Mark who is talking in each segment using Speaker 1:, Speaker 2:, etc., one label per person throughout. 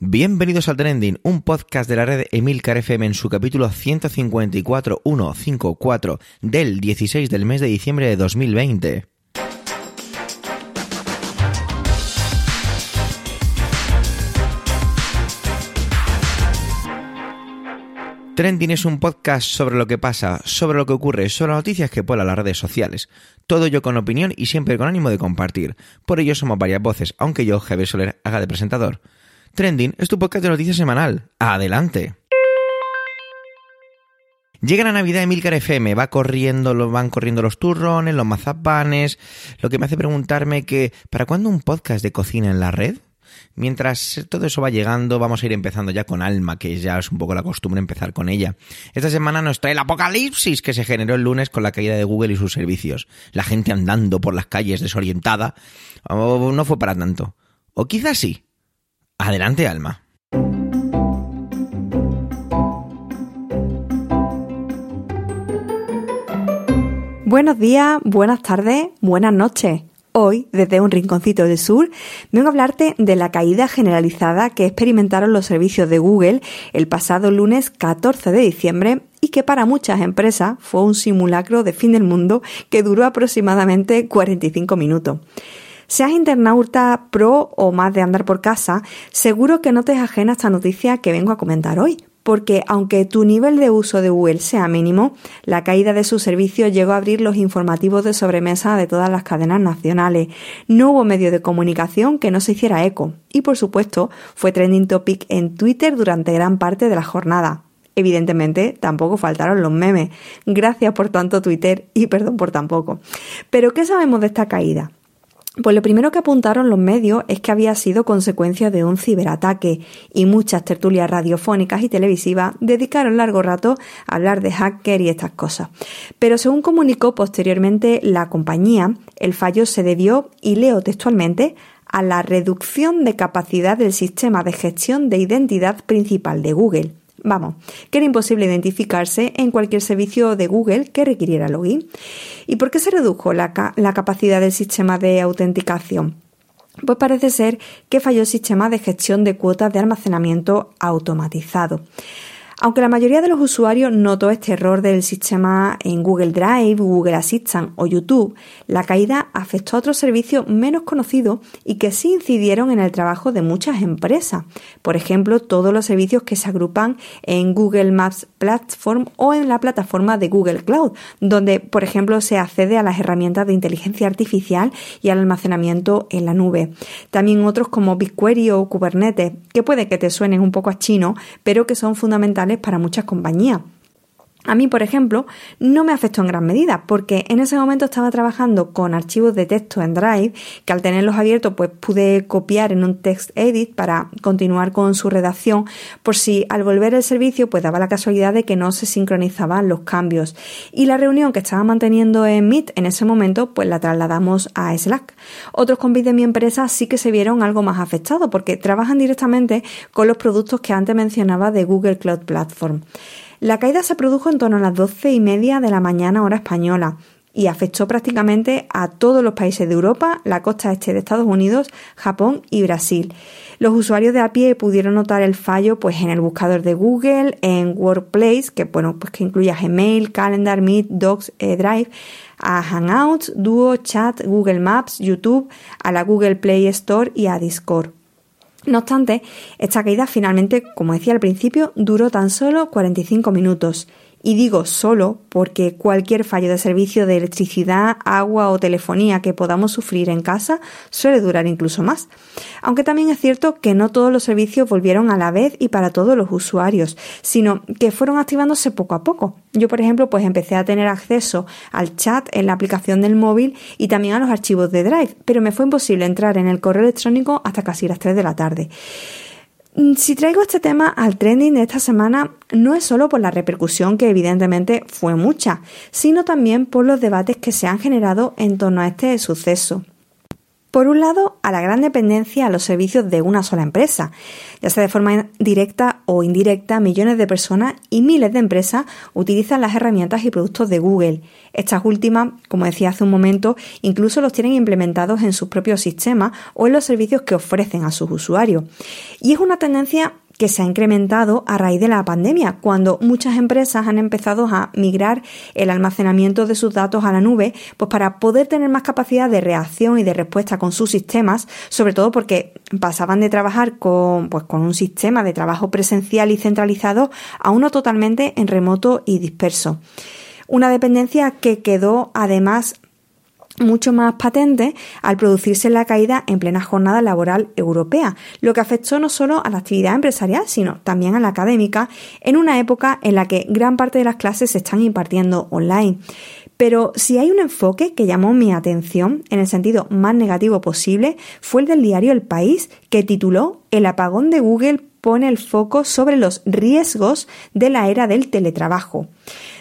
Speaker 1: Bienvenidos al Trending, un podcast de la red Emilcar FM en su capítulo 154.154 del 16 del mes de diciembre de 2020. Trending es un podcast sobre lo que pasa, sobre lo que ocurre, sobre las noticias que pueblan las redes sociales. Todo ello con opinión y siempre con ánimo de compartir. Por ello somos varias voces, aunque yo, Javier Soler, haga de presentador. Trending es tu podcast de noticias semanal. ¡Adelante! Llega la Navidad de Milcar FM, va corriendo, van corriendo los turrones, los mazapanes, lo que me hace preguntarme que ¿para cuándo un podcast de cocina en la red? Mientras todo eso va llegando, vamos a ir empezando ya con Alma, que ya es un poco la costumbre empezar con ella. Esta semana nos trae el apocalipsis que se generó el lunes con la caída de Google y sus servicios. La gente andando por las calles desorientada. O no fue para tanto. O quizás sí. Adelante, Alma.
Speaker 2: Buenos días, buenas tardes, buenas noches. Hoy, desde un rinconcito del sur, vengo a hablarte de la caída generalizada que experimentaron los servicios de Google el pasado lunes 14 de diciembre y que para muchas empresas fue un simulacro de fin del mundo que duró aproximadamente 45 minutos. Seas internauta pro o más de andar por casa, seguro que no te es ajena esta noticia que vengo a comentar hoy, porque aunque tu nivel de uso de Google sea mínimo, la caída de su servicio llegó a abrir los informativos de sobremesa de todas las cadenas nacionales. No hubo medio de comunicación que no se hiciera eco y por supuesto fue trending topic en Twitter durante gran parte de la jornada. Evidentemente, tampoco faltaron los memes. Gracias por tanto Twitter y perdón por tan poco. Pero ¿qué sabemos de esta caída? Pues lo primero que apuntaron los medios es que había sido consecuencia de un ciberataque y muchas tertulias radiofónicas y televisivas dedicaron largo rato a hablar de hacker y estas cosas. Pero según comunicó posteriormente la compañía, el fallo se debió, y leo textualmente, a la reducción de capacidad del sistema de gestión de identidad principal de Google Vamos, que era imposible identificarse en cualquier servicio de Google que requiriera login. ¿Y por qué se redujo la, la capacidad del sistema de autenticación? Pues parece ser que falló el sistema de gestión de cuotas de almacenamiento automatizado. Aunque la mayoría de los usuarios notó este error del sistema en Google Drive, Google Assistant o YouTube, la caída afectó a otros servicios menos conocidos y que sí incidieron en el trabajo de muchas empresas. Por ejemplo, todos los servicios que se agrupan en Google Maps Platform o en la plataforma de Google Cloud, donde, por ejemplo, se accede a las herramientas de inteligencia artificial y al almacenamiento en la nube. También otros como BigQuery o Kubernetes, que puede que te suenen un poco a chino, pero que son fundamentales para muchas compañías. A mí, por ejemplo, no me afectó en gran medida, porque en ese momento estaba trabajando con archivos de texto en Drive, que al tenerlos abiertos, pues pude copiar en un text edit para continuar con su redacción, por si al volver el servicio, pues daba la casualidad de que no se sincronizaban los cambios. Y la reunión que estaba manteniendo en Meet en ese momento, pues la trasladamos a Slack. Otros compis de mi empresa sí que se vieron algo más afectados, porque trabajan directamente con los productos que antes mencionaba de Google Cloud Platform. La caída se produjo en torno a las doce y media de la mañana hora española y afectó prácticamente a todos los países de Europa, la costa este de Estados Unidos, Japón y Brasil. Los usuarios de a pie pudieron notar el fallo pues en el buscador de Google, en Workplace, que bueno, pues que incluye Gmail, Calendar, Meet, Docs, Drive, a Hangouts, Duo, Chat, Google Maps, YouTube, a la Google Play Store y a Discord. No obstante, esta caída finalmente, como decía al principio, duró tan solo 45 minutos y digo solo porque cualquier fallo de servicio de electricidad, agua o telefonía que podamos sufrir en casa suele durar incluso más. Aunque también es cierto que no todos los servicios volvieron a la vez y para todos los usuarios, sino que fueron activándose poco a poco. Yo, por ejemplo, pues empecé a tener acceso al chat en la aplicación del móvil y también a los archivos de Drive, pero me fue imposible entrar en el correo electrónico hasta casi las 3 de la tarde. Mm, si traigo este tema al trending de esta semana, no es solo por la repercusión que evidentemente fue mucha, sino también por los debates que se han generado en torno a este suceso. Por un lado, a la gran dependencia a los servicios de una sola empresa. Ya sea de forma directa o indirecta, millones de personas y miles de empresas utilizan las herramientas y productos de Google. Estas últimas, como decía hace un momento, incluso los tienen implementados en sus propios sistemas o en los servicios que ofrecen a sus usuarios. Y es una tendencia que se ha incrementado a raíz de la pandemia, cuando muchas empresas han empezado a migrar el almacenamiento de sus datos a la nube, pues para poder tener más capacidad de reacción y de respuesta con sus sistemas, sobre todo porque pasaban de trabajar con, pues, con un sistema de trabajo presencial y centralizado a uno totalmente en remoto y disperso. Una dependencia que quedó además mucho más patente al producirse la caída en plena jornada laboral europea, lo que afectó no solo a la actividad empresarial, sino también a la académica, en una época en la que gran parte de las clases se están impartiendo online. Pero si hay un enfoque que llamó mi atención en el sentido más negativo posible, fue el del diario El País, que tituló El apagón de Google pone el foco sobre los riesgos de la era del teletrabajo.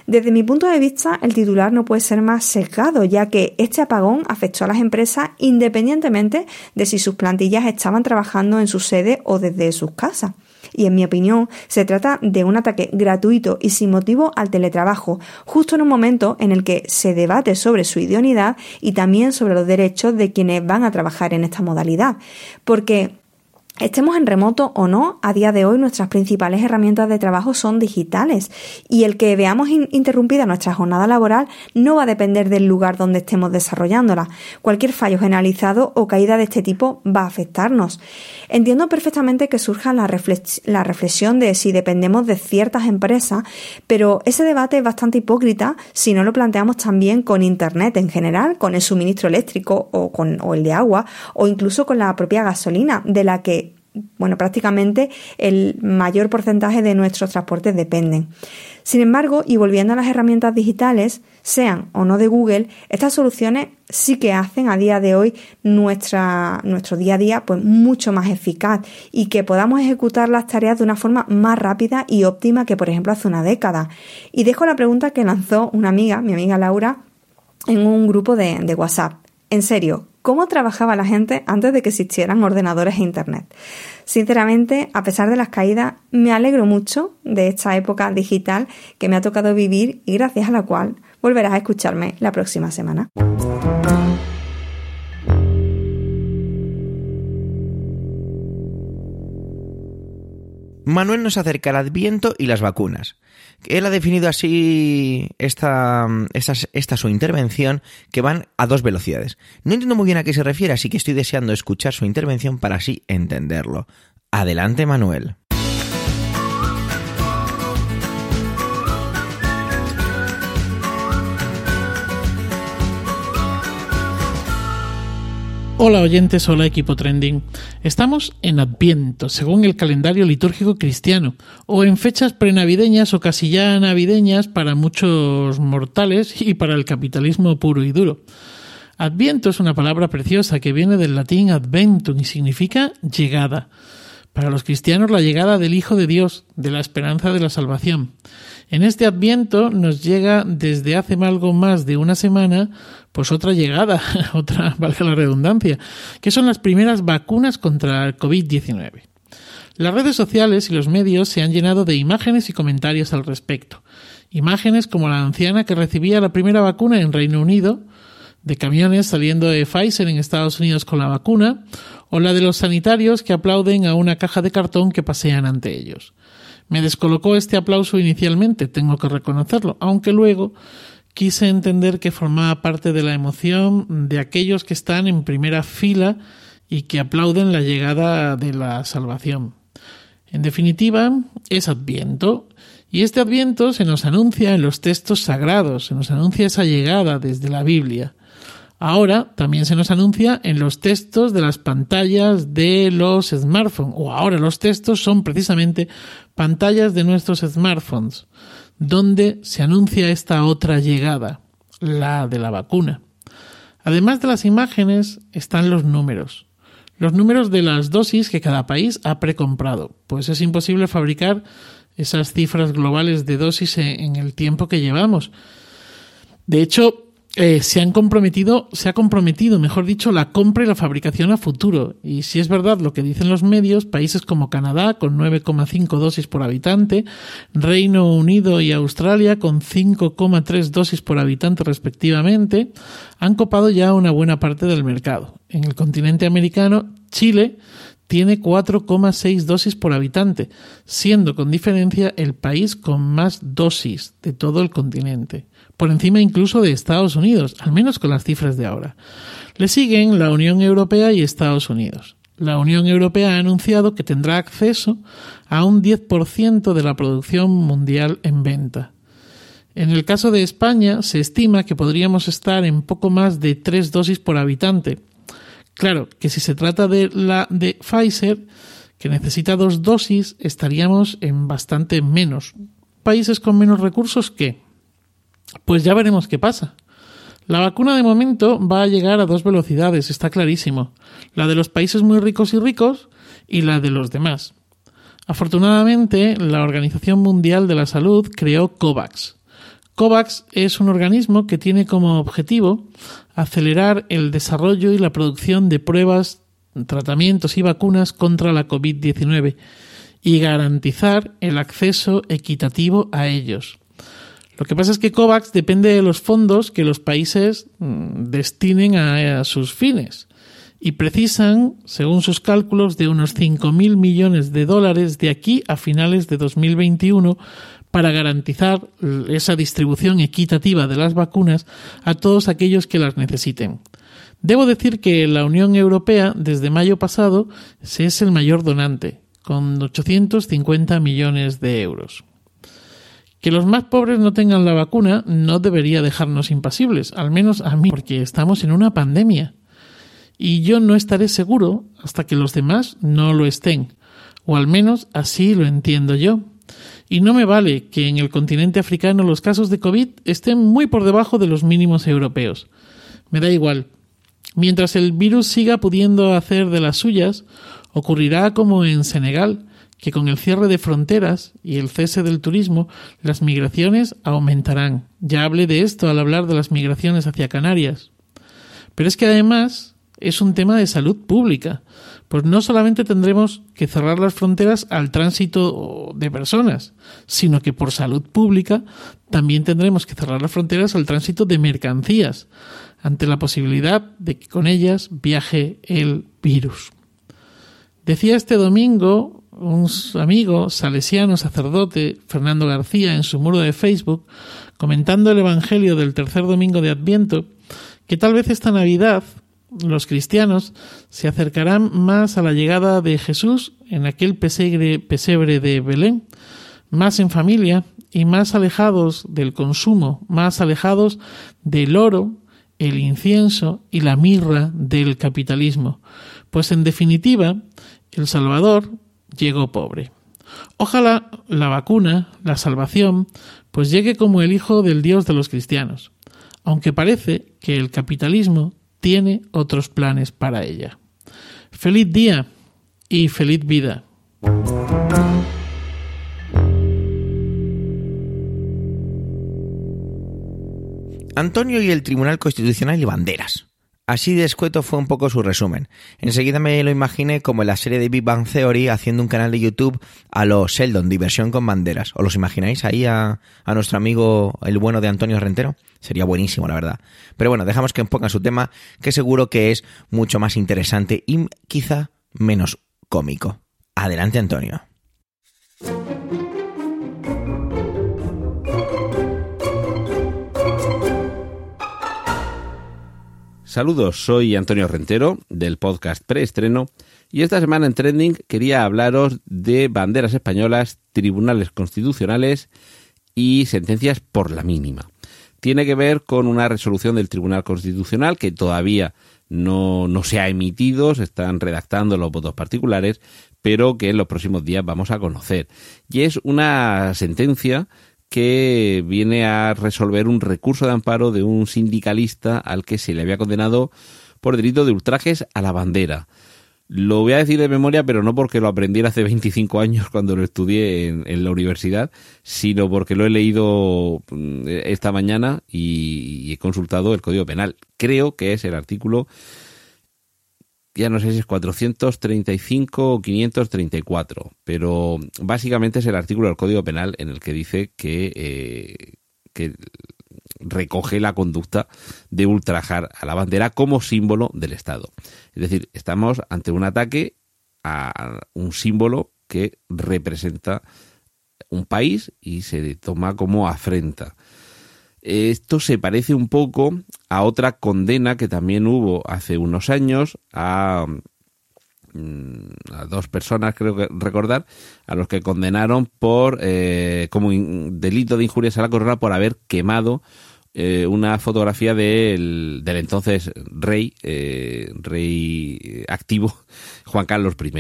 Speaker 2: Desde mi punto de vista, el titular no puede ser más sesgado, ya que este apagón afectó a las empresas independientemente de si sus plantillas estaban trabajando en su sede o desde sus casas. Y en mi opinión, se trata de un ataque gratuito y sin motivo al teletrabajo, justo en un momento en el que se debate sobre su idoneidad y también sobre los derechos de quienes van a trabajar en esta modalidad. Porque Estemos en remoto o no, a día de hoy nuestras principales herramientas de trabajo son digitales y el que veamos interrumpida nuestra jornada laboral no va a depender del lugar donde estemos desarrollándola. Cualquier fallo generalizado o caída de este tipo va a afectarnos. Entiendo perfectamente que surja la, reflexión de si dependemos de ciertas empresas, pero ese debate es bastante hipócrita si no lo planteamos también con Internet en general, con el suministro eléctrico o, con, o el de agua o incluso con la propia gasolina, de la que bueno, prácticamente el mayor porcentaje de nuestros transportes dependen. Sin embargo, y volviendo a las herramientas digitales, sean o no de Google, estas soluciones sí que hacen a día de hoy nuestra, nuestro día a día pues mucho más eficaz y que podamos ejecutar las tareas de una forma más rápida y óptima que por ejemplo hace una década. Y dejo la pregunta que lanzó una amiga, mi amiga Laura, en un grupo de, de WhatsApp. En serio, cómo trabajaba la gente antes de que existieran ordenadores e Internet. Sinceramente, a pesar de las caídas, me alegro mucho de esta época digital que me ha tocado vivir y gracias a la cual volverás a escucharme la próxima semana.
Speaker 1: Manuel nos acerca al Adviento y las vacunas. Él ha definido así esta, esta, su intervención que van a dos velocidades. No entiendo muy bien a qué se refiere, así que estoy deseando escuchar su intervención para así entenderlo. Adelante, Manuel.
Speaker 3: Hola oyentes, hola equipo trending. Estamos en Adviento, según el calendario litúrgico cristiano, o en fechas prenavideñas o casi ya navideñas para muchos mortales y para el capitalismo puro y duro. Adviento es una palabra preciosa que viene del latín adventum y significa llegada. Para los cristianos la llegada del Hijo de Dios, de la esperanza de la salvación. En este adviento nos llega desde hace algo más de una semana, pues otra llegada, otra, valga la redundancia, que son las primeras vacunas contra el COVID-19. Las redes sociales y los medios se han llenado de imágenes y comentarios al respecto. Imágenes como la anciana que recibía la primera vacuna en Reino Unido, de camiones saliendo de Pfizer en Estados Unidos con la vacuna, o la de los sanitarios que aplauden a una caja de cartón que pasean ante ellos. Me descolocó este aplauso inicialmente, tengo que reconocerlo, aunque luego quise entender que formaba parte de la emoción de aquellos que están en primera fila y que aplauden la llegada de la salvación. En definitiva, es Adviento, y este Adviento se nos anuncia en los textos sagrados, se nos anuncia esa llegada desde la Biblia. Ahora también se nos anuncia en los textos de las pantallas de los smartphones, o ahora los textos son precisamente pantallas de nuestros smartphones, donde se anuncia esta otra llegada, la de la vacuna. Además de las imágenes están los números, los números de las dosis que cada país ha precomprado, pues es imposible fabricar esas cifras globales de dosis en el tiempo que llevamos. De hecho, eh, se han comprometido, se ha comprometido, mejor dicho, la compra y la fabricación a futuro. Y si es verdad lo que dicen los medios, países como Canadá con 9,5 dosis por habitante, Reino Unido y Australia con 5,3 dosis por habitante respectivamente, han copado ya una buena parte del mercado. En el continente americano, Chile tiene 4,6 dosis por habitante, siendo con diferencia el país con más dosis de todo el continente por encima incluso de Estados Unidos, al menos con las cifras de ahora. Le siguen la Unión Europea y Estados Unidos. La Unión Europea ha anunciado que tendrá acceso a un 10% de la producción mundial en venta. En el caso de España, se estima que podríamos estar en poco más de tres dosis por habitante. Claro que si se trata de la de Pfizer, que necesita dos dosis, estaríamos en bastante menos. Países con menos recursos que, pues ya veremos qué pasa. La vacuna de momento va a llegar a dos velocidades, está clarísimo. La de los países muy ricos y ricos y la de los demás. Afortunadamente, la Organización Mundial de la Salud creó COVAX. COVAX es un organismo que tiene como objetivo acelerar el desarrollo y la producción de pruebas, tratamientos y vacunas contra la COVID-19 y garantizar el acceso equitativo a ellos. Lo que pasa es que COVAX depende de los fondos que los países mm, destinen a, sus fines y precisan, según sus cálculos, de unos 5.000 millones de dólares de aquí a finales de 2021 para garantizar esa distribución equitativa de las vacunas a todos aquellos que las necesiten. Debo decir que la Unión Europea, desde mayo pasado, es el mayor donante, con 850 millones de euros. Que los más pobres no tengan la vacuna no debería dejarnos impasibles, al menos a mí, porque estamos en una pandemia. Y yo no estaré seguro hasta que los demás no lo estén, o al menos así lo entiendo yo. Y no me vale que en el continente africano los casos de COVID estén muy por debajo de los mínimos europeos. Me da igual. Mientras el virus siga pudiendo hacer de las suyas, ocurrirá como en Senegal, que con el cierre de fronteras y el cese del turismo, las migraciones aumentarán. Ya hablé de esto al hablar de las migraciones hacia Canarias. Pero es que además es un tema de salud pública, pues no solamente tendremos que cerrar las fronteras al tránsito de personas, sino que por salud pública también tendremos que cerrar las fronteras al tránsito de mercancías, ante la posibilidad de que con ellas viaje el virus. Decía este domingo un amigo salesiano sacerdote, Fernando García, en su muro de Facebook, comentando el Evangelio del tercer domingo de Adviento, que tal vez esta Navidad los cristianos se acercarán más a la llegada de Jesús en aquel pesebre, de Belén, más en familia y más alejados del consumo, más alejados del oro, el incienso y la mirra del capitalismo. Pues en definitiva, el Salvador llegó pobre. Ojalá la vacuna, la salvación, pues llegue como el Hijo del Dios de los cristianos, aunque parece que el capitalismo tiene otros planes para ella. Feliz día y feliz vida.
Speaker 1: Antonio y el Tribunal Constitucional y banderas. Así de escueto fue un poco su resumen. Enseguida me lo imaginé como en la serie de Big Bang Theory haciendo un canal de YouTube a los Sheldon, diversión con banderas. ¿Os los imagináis ahí a, nuestro amigo el bueno de Antonio Rentero? Sería buenísimo, la verdad. Pero bueno, dejamos que ponga su tema, que seguro que es mucho más interesante y quizá menos cómico. Adelante, Antonio.
Speaker 4: Saludos, soy Antonio Rentero del podcast Preestreno y esta semana en Trending quería hablaros de banderas españolas, tribunales constitucionales y sentencias por la mínima. Tiene que ver con una resolución del Tribunal Constitucional que todavía no, no se ha emitido, se están redactando los votos particulares, pero que en los próximos días vamos a conocer. Y es una sentencia que viene a resolver un recurso de amparo de un sindicalista al que se le había condenado por delito de ultrajes a la bandera. Lo voy a decir de memoria, pero no porque lo aprendiera hace 25 años cuando lo estudié en, la universidad, sino porque lo he leído mm, esta mañana y, he consultado el Código Penal. Creo que es el artículo, ya no sé si es 435 o 534, pero básicamente es el artículo del Código Penal en el que dice que, eh, que recoge la conducta de ultrajar a la bandera como símbolo del Estado. Es decir, estamos ante un ataque a un símbolo que representa un país y se toma como afrenta. Esto se parece un poco a otra condena que también hubo hace unos años a, mm, dos personas, creo que recordar, a los que condenaron por eh, como delito de injurias a la corona por haber quemado eh, una fotografía del, del entonces rey, eh, rey activo, Juan Carlos I.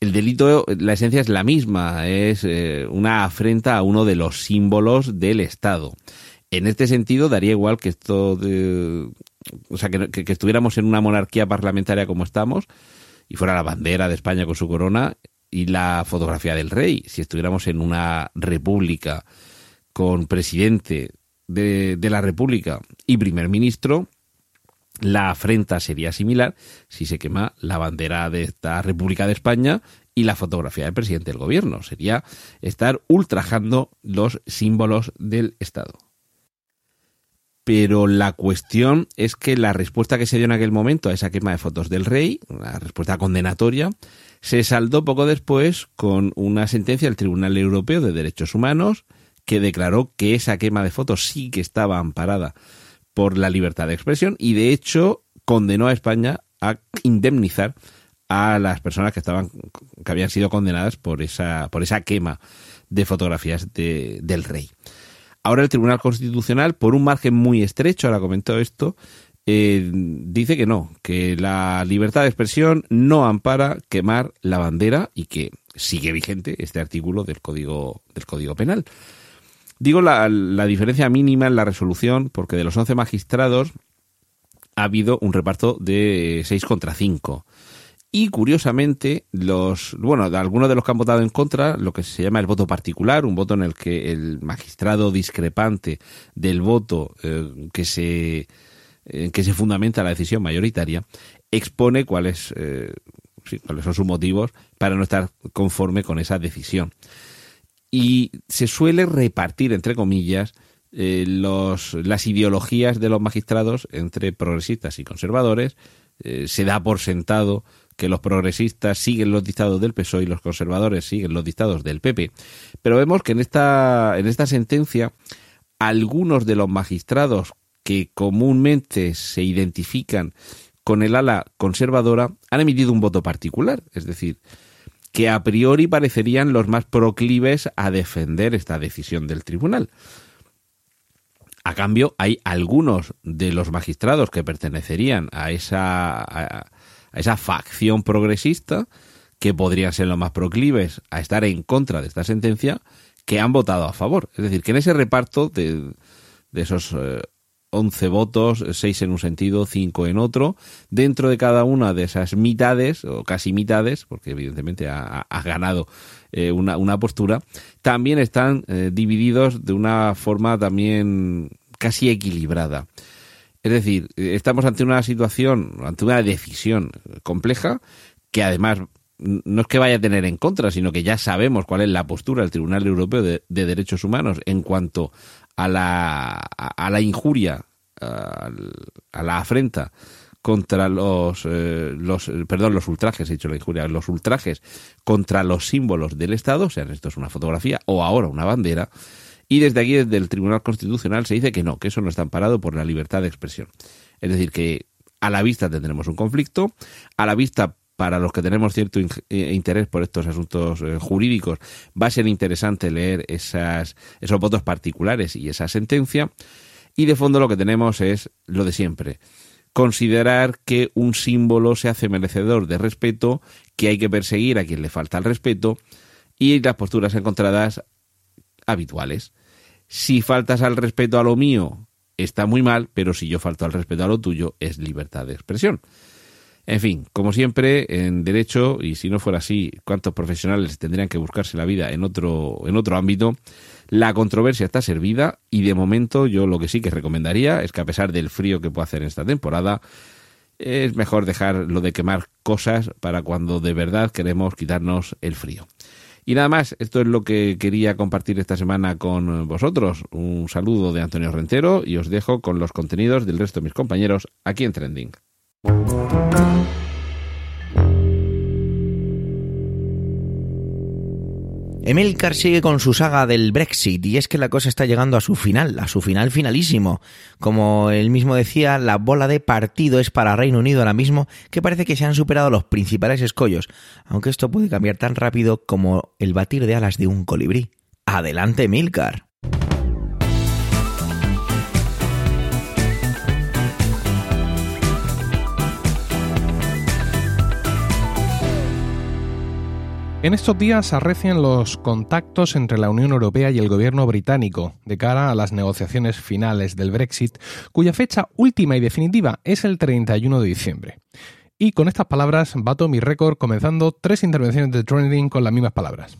Speaker 4: El delito, la esencia es la misma, es eh, una afrenta a uno de los símbolos del Estado. En este sentido, daría igual que esto de, o sea, que, que, estuviéramos en una monarquía parlamentaria como estamos y fuera la bandera de España con su corona y la fotografía del rey. Si estuviéramos en una república con presidente de, la República y primer ministro, la afrenta sería similar si se quema la bandera de esta República de España y la fotografía del presidente del gobierno. Sería estar ultrajando los símbolos del Estado. Pero la cuestión es que la respuesta que se dio en aquel momento a esa quema de fotos del rey, una respuesta condenatoria, se saldó poco después con una sentencia del Tribunal Europeo de Derechos Humanos que declaró que esa quema de fotos sí que estaba amparada por la libertad de expresión y de hecho condenó a España a indemnizar a las personas que estaban que habían sido condenadas por esa por esa quema de fotografías de, del rey. Ahora el Tribunal Constitucional, por un margen muy estrecho, ahora comentó esto, eh, dice que no, que la libertad de expresión no ampara quemar la bandera y que sigue vigente este artículo del Código del Código Penal. Digo la, diferencia mínima en la resolución porque de los 11 magistrados ha habido un reparto de 6 contra 5. Y curiosamente, los, bueno, algunos de los que han votado en contra, lo que se llama el voto particular, un voto en el que el magistrado discrepante del voto eh, que se en que se fundamenta la decisión mayoritaria, expone cuáles, eh, cuáles son sus motivos para no estar conforme con esa decisión y se suele repartir, entre comillas, eh, los, las ideologías de los magistrados entre progresistas y conservadores. Eh, se da por sentado que los progresistas siguen los dictados del PSOE y los conservadores siguen los dictados del PP. Pero vemos que en esta, en esta sentencia algunos de los magistrados que comúnmente se identifican con el ala conservadora han emitido un voto particular. Es decir, que a priori parecerían los más proclives a defender esta decisión del tribunal. A cambio, hay algunos de los magistrados que pertenecerían a esa, a, esa facción progresista que podrían ser los más proclives a estar en contra de esta sentencia, que han votado a favor. Es decir, que en ese reparto de, de esos eh, 11 votos, 6 en un sentido, 5 en otro. Dentro de cada una de esas mitades, o casi mitades, porque evidentemente ha, ganado eh, una, postura, también están eh, divididos de una forma también casi equilibrada. Es decir, estamos ante una situación, ante una decisión compleja que además no es que vaya a tener en contra, sino que ya sabemos cuál es la postura del Tribunal Europeo de, de Derechos Humanos en cuanto a la, a la injuria, a, la afrenta contra los, eh, los, perdón, los ultrajes, he dicho la injuria, los ultrajes contra los símbolos del Estado, sean esto es una fotografía o ahora una bandera, y desde aquí, desde el Tribunal Constitucional, se dice que no, que eso no está amparado por la libertad de expresión. Es decir, que a la vista tendremos un conflicto, a la vista para los que tenemos cierto eh, interés por estos asuntos eh, jurídicos, va a ser interesante leer esas, esos votos particulares y esa sentencia. Y de fondo lo que tenemos es lo de siempre. Considerar que un símbolo se hace merecedor de respeto, que hay que perseguir a quien le falta el respeto y las posturas encontradas habituales. Si faltas al respeto a lo mío, está muy mal, pero si yo falto al respeto a lo tuyo, es libertad de expresión. En fin, como siempre, en derecho, y si no fuera así, cuántos profesionales tendrían que buscarse la vida en otro, en otro ámbito, la controversia está servida y de momento yo lo que sí que recomendaría es que a pesar del frío que puede hacer esta temporada, es mejor dejar lo de quemar cosas para cuando de verdad queremos quitarnos el frío. Y nada más, esto es lo que quería compartir esta semana con vosotros. Un saludo de Antonio Rentero y os dejo con los contenidos del resto de mis compañeros aquí en Trending.
Speaker 1: Emilcar sigue con su saga del Brexit y es que la cosa está llegando a su final, a su final finalísimo. Como él mismo decía, la bola de partido es para Reino Unido ahora mismo que parece que se han superado los principales escollos, aunque esto puede cambiar tan rápido como el batir de alas de un colibrí. Adelante, Emilcar.
Speaker 5: En estos días arrecian los contactos entre la Unión Europea y el gobierno británico de cara a las negociaciones finales del Brexit, cuya fecha última y definitiva es el 31 de diciembre. Y con estas palabras bato mi récord comenzando tres intervenciones de trending con las mismas palabras.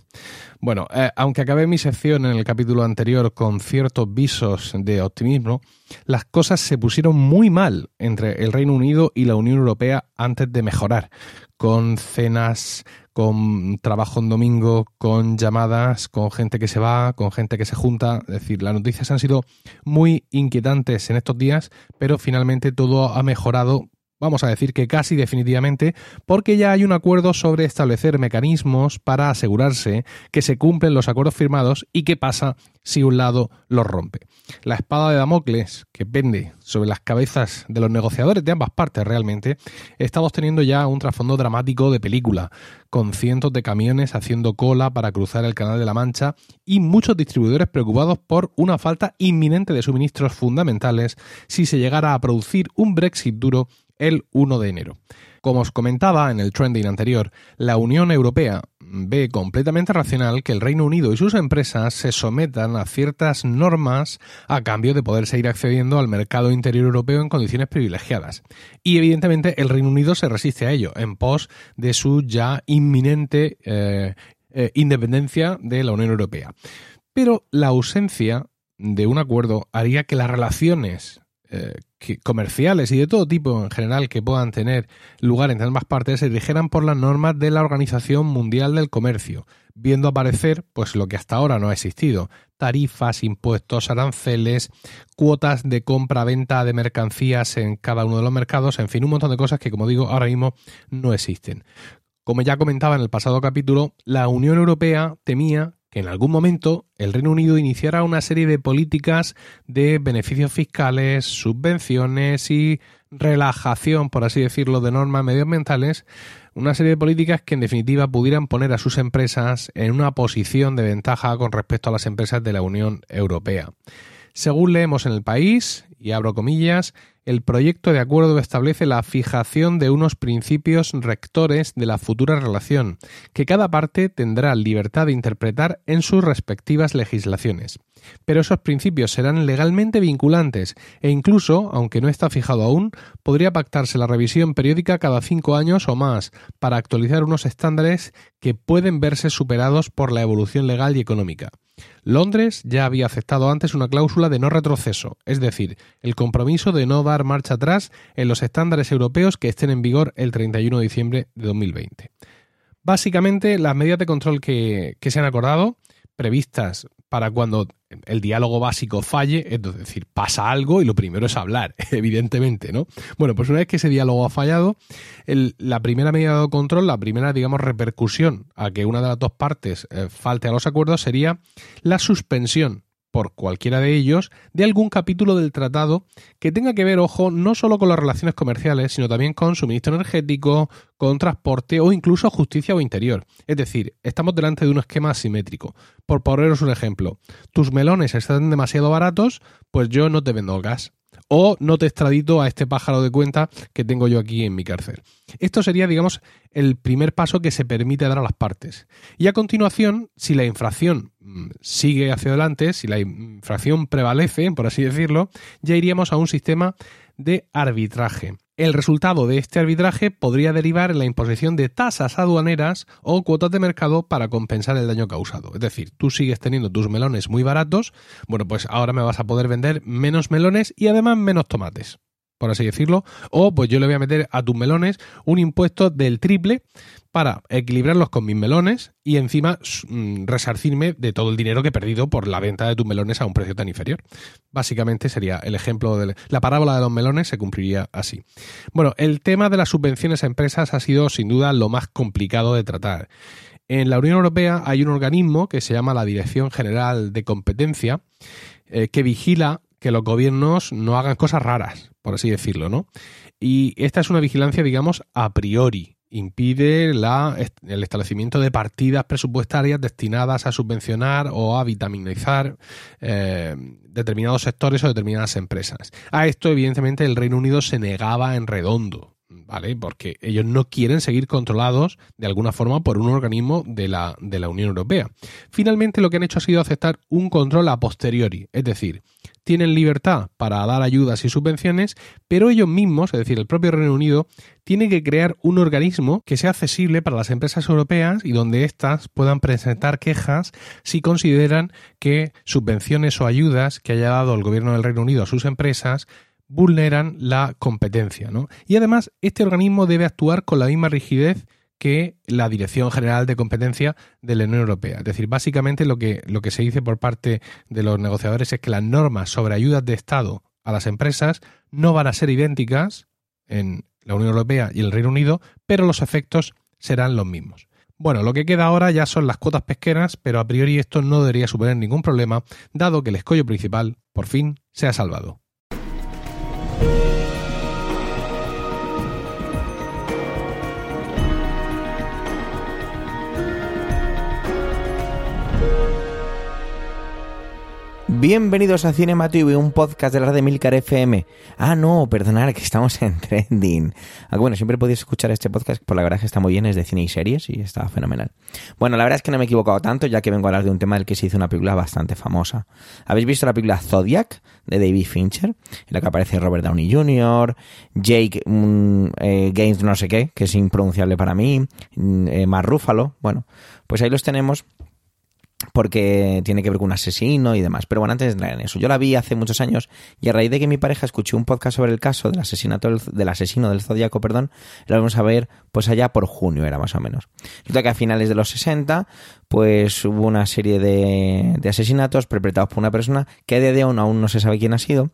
Speaker 5: Bueno, eh, aunque acabé mi sección en el capítulo anterior con ciertos visos de optimismo, las cosas se pusieron muy mal entre el Reino Unido y la Unión Europea antes de mejorar, con cenas, con trabajo en domingo, con llamadas, con gente que se va, con gente que se junta. Es decir, las noticias han sido muy inquietantes en estos días, pero finalmente todo ha mejorado vamos a decir que casi definitivamente, porque ya hay un acuerdo sobre establecer mecanismos para asegurarse que se cumplen los acuerdos firmados y qué pasa si un lado los rompe. La espada de Damocles, que pende sobre las cabezas de los negociadores de ambas partes realmente, está teniendo ya un trasfondo dramático de película, con cientos de camiones haciendo cola para cruzar el Canal de la Mancha y muchos distribuidores preocupados por una falta inminente de suministros fundamentales si se llegara a producir un Brexit duro el 1 de enero. Como os comentaba en el trending anterior, la Unión Europea ve completamente racional que el Reino Unido y sus empresas se sometan a ciertas normas a cambio de poder seguir accediendo al mercado interior europeo en condiciones privilegiadas. Y evidentemente el Reino Unido se resiste a ello en pos de su ya inminente eh, eh, independencia de la Unión Europea. Pero la ausencia de un acuerdo haría que las relaciones eh, comerciales y de todo tipo en general que puedan tener lugar entre ambas partes se rigeran por las normas de la Organización Mundial del Comercio, viendo aparecer pues lo que hasta ahora no ha existido, tarifas, impuestos, aranceles, cuotas de compra-venta de mercancías en cada uno de los mercados, en fin, un montón de cosas que como digo ahora mismo no existen. Como ya comentaba en el pasado capítulo, la Unión Europea temía que en algún momento el Reino Unido iniciara una serie de políticas de beneficios fiscales, subvenciones y relajación, por así decirlo, de normas medioambientales, una serie de políticas que en definitiva pudieran poner a sus empresas en una posición de ventaja con respecto a las empresas de la Unión Europea. Según leemos en el país, y abro comillas, el proyecto de acuerdo establece la fijación de unos principios rectores de la futura relación, que cada parte tendrá libertad de interpretar en sus respectivas legislaciones. Pero esos principios serán legalmente vinculantes e incluso, aunque no está fijado aún, podría pactarse la revisión periódica cada cinco años o más para actualizar unos estándares que pueden verse superados por la evolución legal y económica. Londres ya había aceptado antes una cláusula de no retroceso, es decir, el compromiso de no dar marcha atrás en los estándares europeos que estén en vigor el 31 de diciembre de 2020. Básicamente, las medidas de control que, que se han acordado, previstas para cuando el diálogo básico falle, es decir, pasa algo y lo primero es hablar, evidentemente, ¿no? Bueno, pues una vez que ese diálogo ha fallado, la primera medida de control, la primera, digamos, repercusión a que una de las dos partes eh, falte a los acuerdos sería la suspensión por cualquiera de ellos de algún capítulo del tratado que tenga que ver, ojo, no solo con las relaciones comerciales, sino también con suministro energético, con transporte o incluso justicia o interior. Es decir, estamos delante de un esquema asimétrico. Por poneros un ejemplo, tus melones están demasiado baratos, pues yo no te vendo gas o no te extradito a este pájaro de cuenta que tengo yo aquí en mi cárcel. Esto sería, digamos, el primer paso que se permite dar a las partes. Y a continuación, si la infracción mm, sigue hacia adelante, si la infracción prevalece, por así decirlo, ya iríamos a un sistema de arbitraje. El resultado de este arbitraje podría derivar en la imposición de tasas aduaneras o cuotas de mercado para compensar el daño causado. Es decir, tú sigues teniendo tus melones muy baratos, bueno, pues ahora me vas a poder vender menos melones y además menos tomates por así decirlo, o pues yo le voy a meter a tus melones un impuesto del triple para equilibrarlos con mis melones y encima mm, resarcirme de todo el dinero que he perdido por la venta de tus melones a un precio tan inferior. Básicamente sería el ejemplo de la parábola de los melones se cumpliría así. Bueno, el tema de las subvenciones a empresas ha sido sin duda lo más complicado de tratar. En la Unión Europea hay un organismo que se llama la Dirección General de Competencia eh, que vigila que los gobiernos no hagan cosas raras, por así decirlo, ¿no? Y esta es una vigilancia, digamos, a priori. Impide el establecimiento de partidas presupuestarias destinadas a subvencionar o a vitaminizar eh, determinados sectores o determinadas empresas. A esto, evidentemente, el Reino Unido se negaba en redondo. ¿vale? Porque ellos no quieren seguir controlados de alguna forma por un organismo de la Unión Europea. Finalmente lo que han hecho ha sido aceptar un control a posteriori, es decir, tienen libertad para dar ayudas y subvenciones, pero ellos mismos, es decir, el propio Reino Unido, tiene que crear un organismo que sea accesible para las empresas europeas y donde éstas puedan presentar quejas si consideran que subvenciones o ayudas que haya dado el gobierno del Reino Unido a sus empresas vulneran la competencia. ¿no? Y además, este organismo debe actuar con la misma rigidez que la Dirección General de Competencia de la Unión Europea. Es decir, básicamente lo que, lo que se dice por parte de los negociadores es que las normas sobre ayudas de Estado a las empresas no van a ser idénticas en la Unión Europea y el Reino Unido, pero los efectos serán los mismos. Bueno, lo que queda ahora ya son las cuotas pesqueras, pero a priori esto no debería suponer ningún problema, dado que el escollo principal, por fin, se ha salvado.
Speaker 1: Bienvenidos a Cinema TV, un podcast de la red de Milcar FM. Ah, no, perdonad, que estamos en trending. Ah, bueno, siempre podéis escuchar este podcast, por la verdad que está muy bien, es de cine y series y está fenomenal. Bueno, la verdad es que no me he equivocado tanto, ya que vengo a hablar de un tema del que se hizo una película bastante famosa. ¿Habéis visto la película Zodiac de David Fincher? En la que aparece Robert Downey Jr., Jake eh, Gaines no sé qué, que es impronunciable para mí, mm, eh, Mar. Bueno, pues ahí los tenemos porque tiene que ver con un asesino y demás. Pero bueno, antes de entrar en eso, yo la vi hace muchos años y a raíz de que mi pareja escuchó un podcast sobre el caso del asesinato del, asesino del Zodíaco, perdón, lo vamos a ver pues allá por junio era más o menos. Resulta que a finales de los 60 pues hubo una serie de, de asesinatos perpetrados por una persona que día de hoy aún no se sabe quién ha sido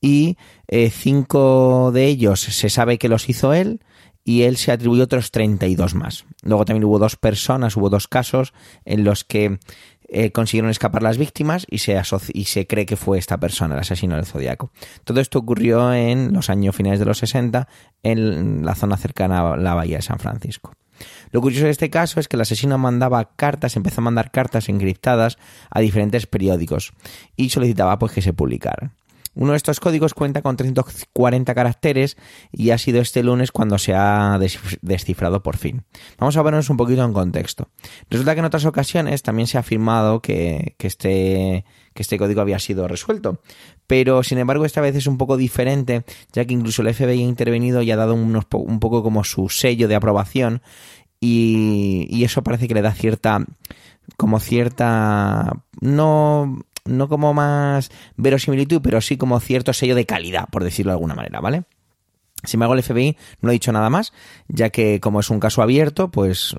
Speaker 1: y eh, cinco de ellos se sabe que los hizo él y él se atribuyó otros 32 más. Luego también hubo dos personas, hubo dos casos en los que eh, consiguieron escapar las víctimas y se, y se cree que fue esta persona, el asesino del zodiaco. Todo esto ocurrió en los años finales de los 60 en la zona cercana a la bahía de San Francisco. Lo curioso de este caso es que el asesino mandaba cartas, empezó a mandar cartas encriptadas a diferentes periódicos y solicitaba pues que se publicaran. Uno de estos códigos cuenta con 340 caracteres y ha sido este lunes cuando se ha descifrado por fin. Vamos a vernos un poquito en contexto. Resulta que en otras ocasiones también se ha afirmado que, este, que este código había sido resuelto, pero sin embargo esta vez es un poco diferente, ya que incluso el FBI ha intervenido y ha dado un poco como su sello de aprobación y, y eso parece que le da cierta como cierta no no como más verosimilitud, pero sí como cierto sello de calidad, por decirlo de alguna manera, ¿vale? Sin embargo, el FBI no ha dicho nada más, ya que como es un caso abierto, pues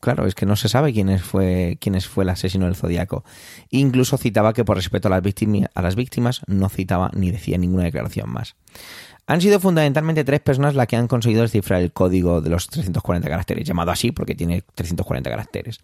Speaker 1: claro, es que no se sabe quién fue, quién fue el asesino del Zodíaco. Incluso citaba que por respeto a las, víctimas, a las víctimas no citaba ni decía ninguna declaración más. Han sido fundamentalmente tres personas las que han conseguido descifrar el código de los 340 caracteres, llamado así porque tiene 340 caracteres.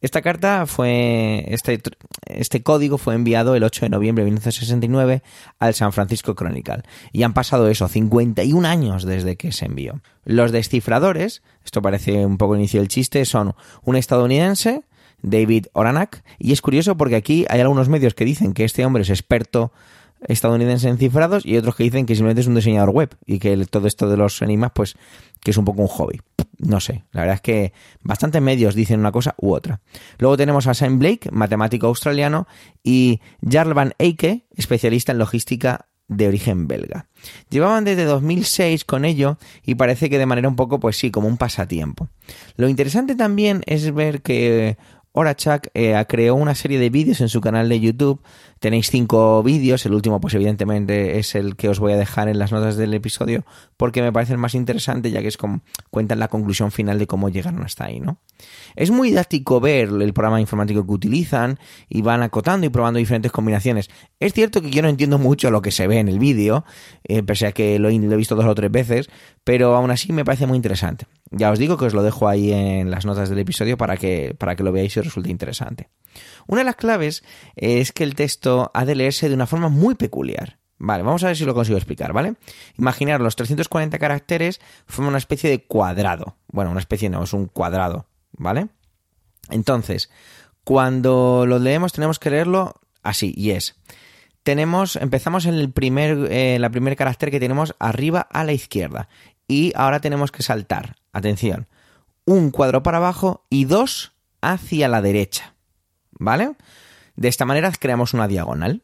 Speaker 1: Esta carta fue, este, este código fue enviado el 8 de noviembre de 1969 al San Francisco Chronicle y han pasado eso, 51 años desde que se envió. Los descifradores, esto parece un poco inicio del chiste, son un estadounidense, David Oranak, y es curioso porque aquí hay algunos medios que dicen que este hombre es experto estadounidenses en cifrados y otros que dicen que simplemente es un diseñador web y que todo esto de los enigmas pues que es un poco un hobby. No sé, la verdad es que bastantes medios dicen una cosa u otra. Luego tenemos a Sam Blake, matemático australiano, y Jarl Van Eyck, especialista en logística de origen belga. Llevaban desde 2006 con ello y parece que de manera un poco, pues sí, como un pasatiempo. Lo interesante también es ver que Orachak eh, creó una serie de vídeos en su canal de YouTube. Tenéis cinco vídeos, el último pues evidentemente es el que os voy a dejar en las notas del episodio porque me parece el más interesante ya que es como cuentan la conclusión final de cómo llegaron hasta ahí, ¿no? Es muy didáctico ver el programa informático que utilizan y van acotando y probando diferentes combinaciones. Es cierto que yo no entiendo mucho lo que se ve en el vídeo, eh, pese a que lo he, lo he visto dos o tres veces, pero aún así me parece muy interesante. Ya os digo que os lo dejo ahí en las notas del episodio para que, para que lo veáis y os resulte interesante. Una de las claves es que el texto ha de leerse de una forma muy peculiar. Vale, vamos a ver si lo consigo explicar, ¿vale? Imaginar los 340 caracteres forman una especie de cuadrado. Bueno, una especie no, es un cuadrado, ¿vale? Entonces, cuando lo leemos tenemos que leerlo así, y es. Tenemos, empezamos en el primer, eh, la primer carácter que tenemos arriba a la izquierda. Y ahora tenemos que saltar, atención, un cuadro para abajo y dos hacia la derecha. ¿Vale? De esta manera creamos una diagonal.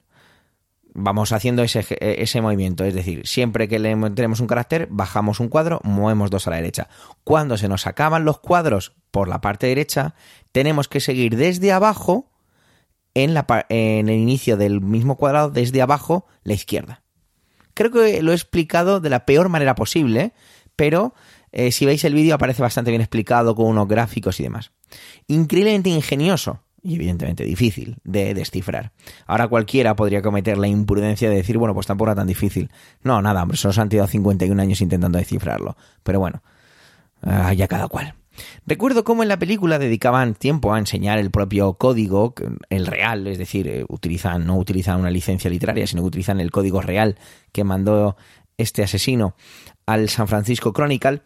Speaker 1: Vamos haciendo ese, ese movimiento, es decir, siempre que le tenemos un carácter, bajamos un cuadro, movemos dos a la derecha. Cuando se nos acaban los cuadros por la parte derecha, tenemos que seguir desde abajo, en, la, en el inicio del mismo cuadrado, desde abajo, la izquierda. Creo que lo he explicado de la peor manera posible, pero eh, si veis el vídeo aparece bastante bien explicado con unos gráficos y demás. Increíblemente ingenioso y evidentemente difícil de descifrar. Ahora cualquiera podría cometer la imprudencia de decir, bueno, pues tampoco era tan difícil. No, nada, hombre, solo se han tirado 51 años intentando descifrarlo. Pero bueno, uh, ya cada cual. Recuerdo cómo en la película dedicaban tiempo a enseñar el propio código, el real, es decir, eh, utilizan, no utilizan una licencia literaria, sino que utilizan el código real que mandó este asesino al San Francisco Chronicle,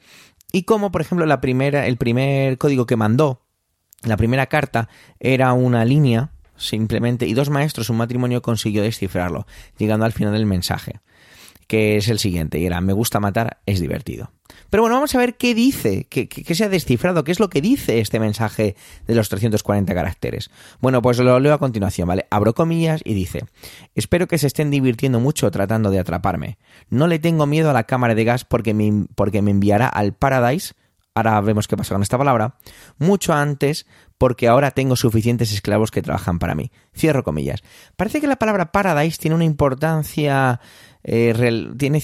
Speaker 1: y cómo, por ejemplo, la primera, el primer código que mandó la primera carta era una línea, simplemente, y dos maestros, un matrimonio consiguió descifrarlo, llegando al final del mensaje, que es el siguiente, y era, me gusta matar, es divertido. Pero bueno, vamos a ver qué dice, qué, se ha descifrado, qué es lo que dice este mensaje de los 340 caracteres. Bueno, pues lo leo a continuación, ¿vale? Abro comillas y dice, espero que se estén divirtiendo mucho tratando de atraparme. No le tengo miedo a la cámara de gas porque me, porque me enviará al Paradise ahora vemos qué pasa con esta palabra, mucho antes porque ahora tengo suficientes esclavos que trabajan para mí. Cierro comillas. Parece que la palabra paradise tiene una importancia, eh, tiene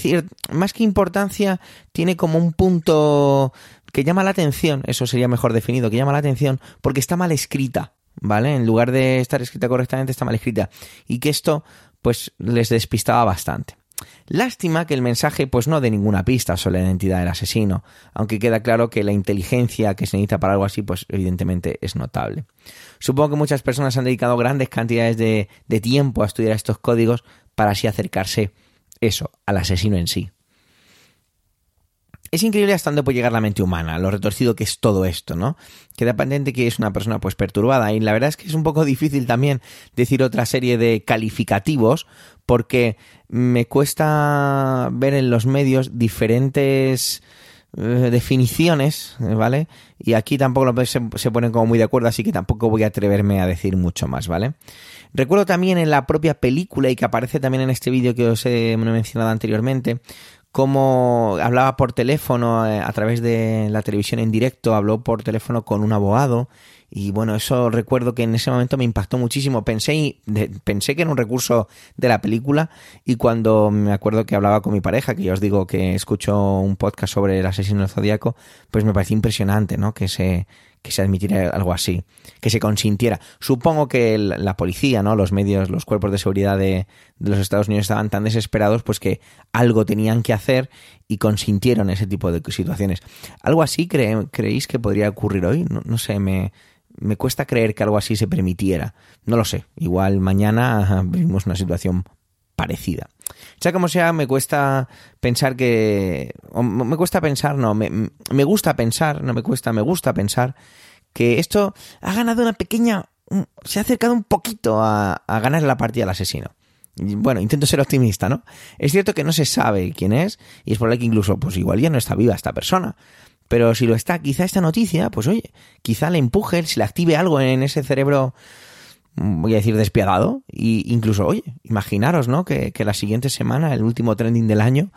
Speaker 1: más que importancia, tiene como un punto que llama la atención, eso sería mejor definido, que llama la atención porque está mal escrita, ¿vale? En lugar de estar escrita correctamente, está mal escrita. Y que esto, pues, les despistaba bastante. Lástima que el mensaje pues no dé ninguna pista sobre la identidad del asesino, aunque queda claro que la inteligencia que se necesita para algo así pues evidentemente es notable. Supongo que muchas personas han dedicado grandes cantidades de, de tiempo a estudiar estos códigos para así acercarse eso, al asesino en sí. Es increíble hasta dónde puede llegar la mente humana, lo retorcido que es todo esto, ¿no? Queda patente que es una persona pues perturbada y la verdad es que es un poco difícil también decir otra serie de calificativos porque me cuesta ver en los medios diferentes eh, definiciones, ¿vale? Y aquí tampoco se, ponen como muy de acuerdo, así que tampoco voy a atreverme a decir mucho más, ¿vale? Recuerdo también en la propia película y que aparece también en este vídeo que os he mencionado anteriormente, cómo hablaba por teléfono eh, a través de la televisión en directo, habló por teléfono con un abogado y bueno, eso recuerdo que en ese momento me impactó muchísimo. Pensé, pensé que era un recurso de la película y cuando me acuerdo que hablaba con mi pareja, que yo os digo que escucho un podcast sobre el asesino del zodiaco, pues me pareció impresionante, ¿no? Que se, que se admitiera algo así, que se consintiera. Supongo que la policía, ¿no? Los medios, los cuerpos de seguridad de, los Estados Unidos estaban tan desesperados, pues que algo tenían que hacer y consintieron ese tipo de situaciones. ¿Algo así cre, creéis que podría ocurrir hoy? No, no sé, me, me cuesta creer que algo así se permitiera. No lo sé. Igual mañana vivimos una situación parecida. Sea como sea, me cuesta pensar que... me cuesta pensar, no, me, me, gusta pensar, no me cuesta, me gusta pensar que esto ha ganado una pequeña... se ha acercado un poquito a, ganar la partida al asesino. Bueno, intento ser optimista, ¿no? Es cierto que no se sabe quién es y es probable que incluso, pues igual ya no está viva esta persona. Pero si lo está, quizá esta noticia, pues oye, quizá le empuje, si le active algo en ese cerebro voy a decir despiadado, y incluso, oye, imaginaros, ¿no? Que, que la siguiente semana, el último trending del año,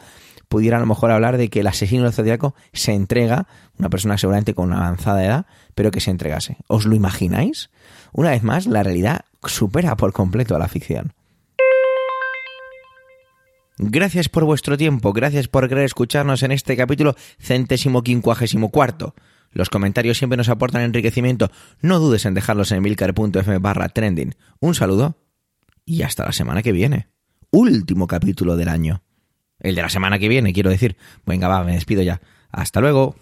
Speaker 1: pudiera a lo mejor hablar de que el asesino del zodiaco se entrega, una persona seguramente con una avanzada edad, pero que se entregase. ¿Os lo imagináis? Una vez más, la realidad supera por completo a la ficción. Gracias por vuestro tiempo, gracias por querer escucharnos en este capítulo centésimo quincuagésimo cuarto. Los comentarios siempre nos aportan enriquecimiento. No dudes en dejarlos en milcar.fm barra trending. Un saludo y hasta la semana que viene. Último capítulo del año. El de la semana que viene, quiero decir. Venga, va, me despido ya. Hasta luego.